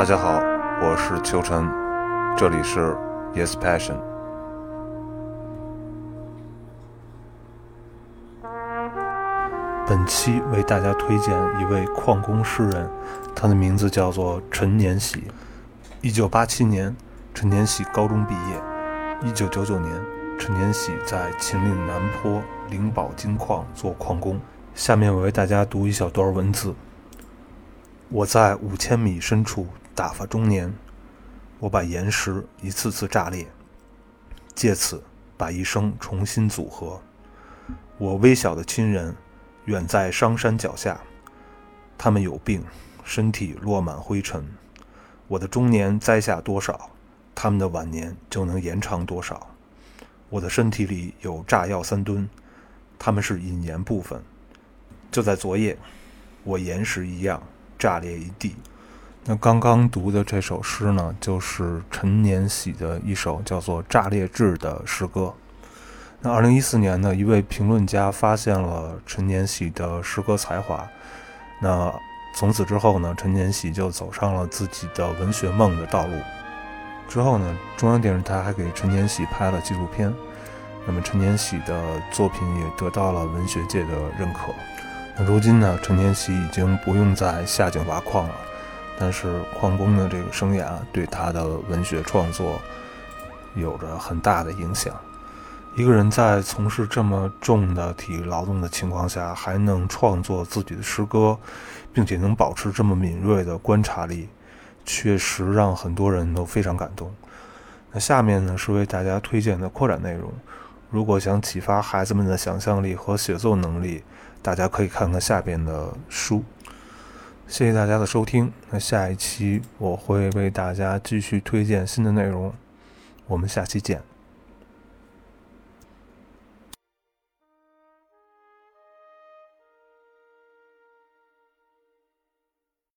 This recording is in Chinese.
大家好，我是秋晨，这里是 Yes Passion。本期为大家推荐一位矿工诗人，他的名字叫做陈年喜。一九八七年，陈年喜高中毕业。一九九九年，陈年喜在秦岭南坡灵宝金矿做矿工。下面我为大家读一小段文字。我在五千米深处打发中年，我把岩石一次次炸裂，借此把一生重新组合。我微小的亲人远在商山脚下，他们有病，身体落满灰尘。我的中年栽下多少，他们的晚年就能延长多少。我的身体里有炸药三吨，他们是引言部分。就在昨夜，我岩石一样炸裂一地。那刚刚读的这首诗呢，就是陈年喜的一首叫做《炸裂志》的诗歌。那二零一四年呢，一位评论家发现了陈年喜的诗歌才华。那从此之后呢，陈年喜就走上了自己的文学梦的道路。之后呢，中央电视台还给陈年喜拍了纪录片。那么陈年喜的作品也得到了文学界的认可。那如今呢，陈年喜已经不用在下井挖矿了，但是矿工的这个生涯对他的文学创作有着很大的影响。一个人在从事这么重的体力劳动的情况下，还能创作自己的诗歌，并且能保持这么敏锐的观察力，确实让很多人都非常感动。那下面呢是为大家推荐的扩展内容，如果想启发孩子们的想象力和写作能力。大家可以看看下边的书，谢谢大家的收听。那下一期我会为大家继续推荐新的内容，我们下期见。